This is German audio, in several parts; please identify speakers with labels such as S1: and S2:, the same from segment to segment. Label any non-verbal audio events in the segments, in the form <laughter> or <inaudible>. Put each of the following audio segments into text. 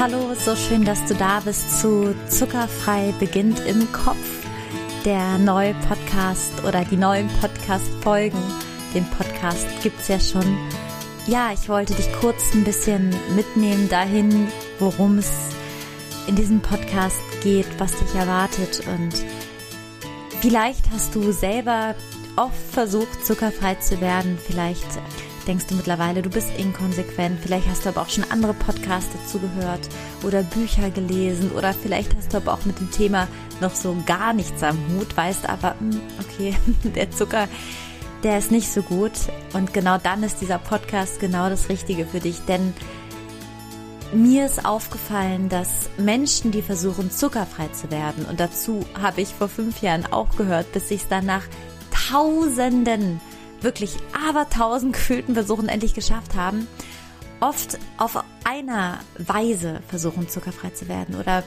S1: Hallo, so schön, dass du da bist zu Zuckerfrei beginnt im Kopf. Der neue Podcast oder die neuen Podcast-Folgen. Den Podcast gibt es ja schon. Ja, ich wollte dich kurz ein bisschen mitnehmen dahin, worum es in diesem Podcast geht, was dich erwartet. Und vielleicht hast du selber oft versucht, zuckerfrei zu werden. Vielleicht denkst du mittlerweile, du bist inkonsequent. Vielleicht hast du aber auch schon andere Podcasts dazu gehört oder Bücher gelesen oder vielleicht hast du aber auch mit dem Thema noch so gar nichts am Hut, weißt aber, hm, okay, <laughs> der Zucker, der ist nicht so gut. Und genau dann ist dieser Podcast genau das Richtige für dich, denn mir ist aufgefallen, dass Menschen, die versuchen, zuckerfrei zu werden, und dazu habe ich vor fünf Jahren auch gehört, bis ich es dann nach Tausenden wirklich abertausend gefühlten Versuchen endlich geschafft haben, oft auf einer Weise versuchen, zuckerfrei zu werden oder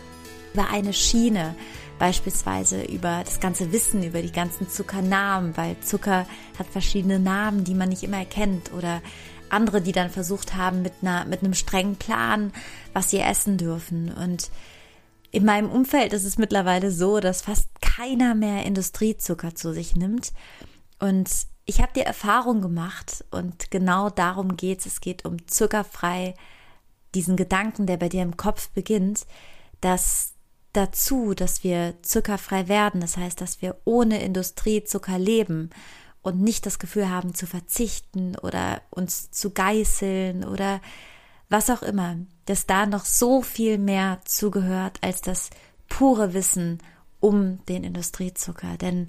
S1: über eine Schiene, beispielsweise über das ganze Wissen, über die ganzen Zuckernamen, weil Zucker hat verschiedene Namen, die man nicht immer erkennt oder andere, die dann versucht haben mit einer, mit einem strengen Plan, was sie essen dürfen und in meinem Umfeld ist es mittlerweile so, dass fast keiner mehr Industriezucker zu sich nimmt. Und ich habe die Erfahrung gemacht und genau darum geht es. Es geht um zuckerfrei, diesen Gedanken, der bei dir im Kopf beginnt, dass dazu, dass wir zuckerfrei werden, das heißt, dass wir ohne Industriezucker leben und nicht das Gefühl haben zu verzichten oder uns zu geißeln oder was auch immer, dass da noch so viel mehr zugehört als das pure Wissen um den Industriezucker. Denn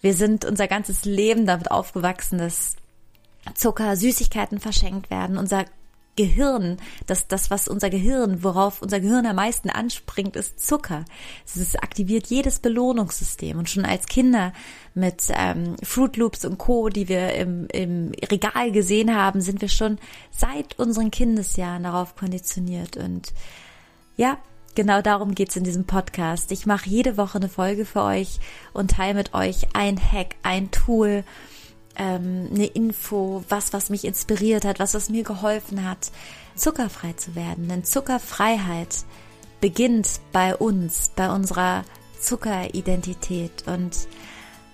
S1: wir sind unser ganzes Leben damit aufgewachsen, dass Zucker, Süßigkeiten verschenkt werden. Unser Gehirn, das, das, was unser Gehirn, worauf unser Gehirn am meisten anspringt, ist Zucker. Es aktiviert jedes Belohnungssystem. Und schon als Kinder mit ähm, Fruit Loops und Co., die wir im, im Regal gesehen haben, sind wir schon seit unseren Kindesjahren darauf konditioniert. Und ja, Genau darum geht's in diesem Podcast. Ich mache jede Woche eine Folge für euch und teile mit euch ein Hack, ein Tool, ähm, eine Info, was, was mich inspiriert hat, was, was mir geholfen hat, zuckerfrei zu werden. Denn Zuckerfreiheit beginnt bei uns, bei unserer Zuckeridentität. Und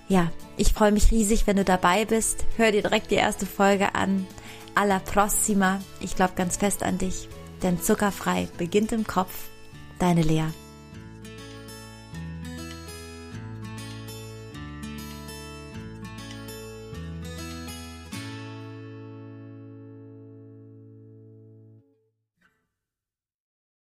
S1: ja, ich freue mich riesig, wenn du dabei bist. Hör dir direkt die erste Folge an. Alla prossima. Ich glaube ganz fest an dich. Denn zuckerfrei beginnt im Kopf Deine Lea.